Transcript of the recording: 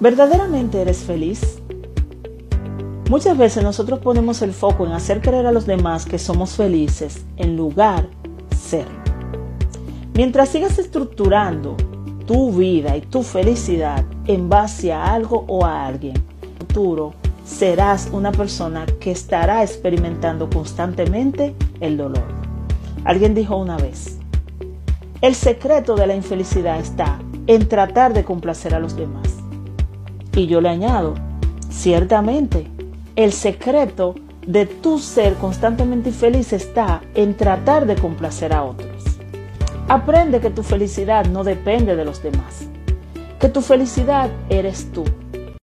¿Verdaderamente eres feliz? Muchas veces nosotros ponemos el foco en hacer creer a los demás que somos felices en lugar de ser. Mientras sigas estructurando tu vida y tu felicidad en base a algo o a alguien, en el futuro serás una persona que estará experimentando constantemente el dolor. Alguien dijo una vez, el secreto de la infelicidad está en tratar de complacer a los demás. Y yo le añado, ciertamente, el secreto de tu ser constantemente infeliz está en tratar de complacer a otros. Aprende que tu felicidad no depende de los demás, que tu felicidad eres tú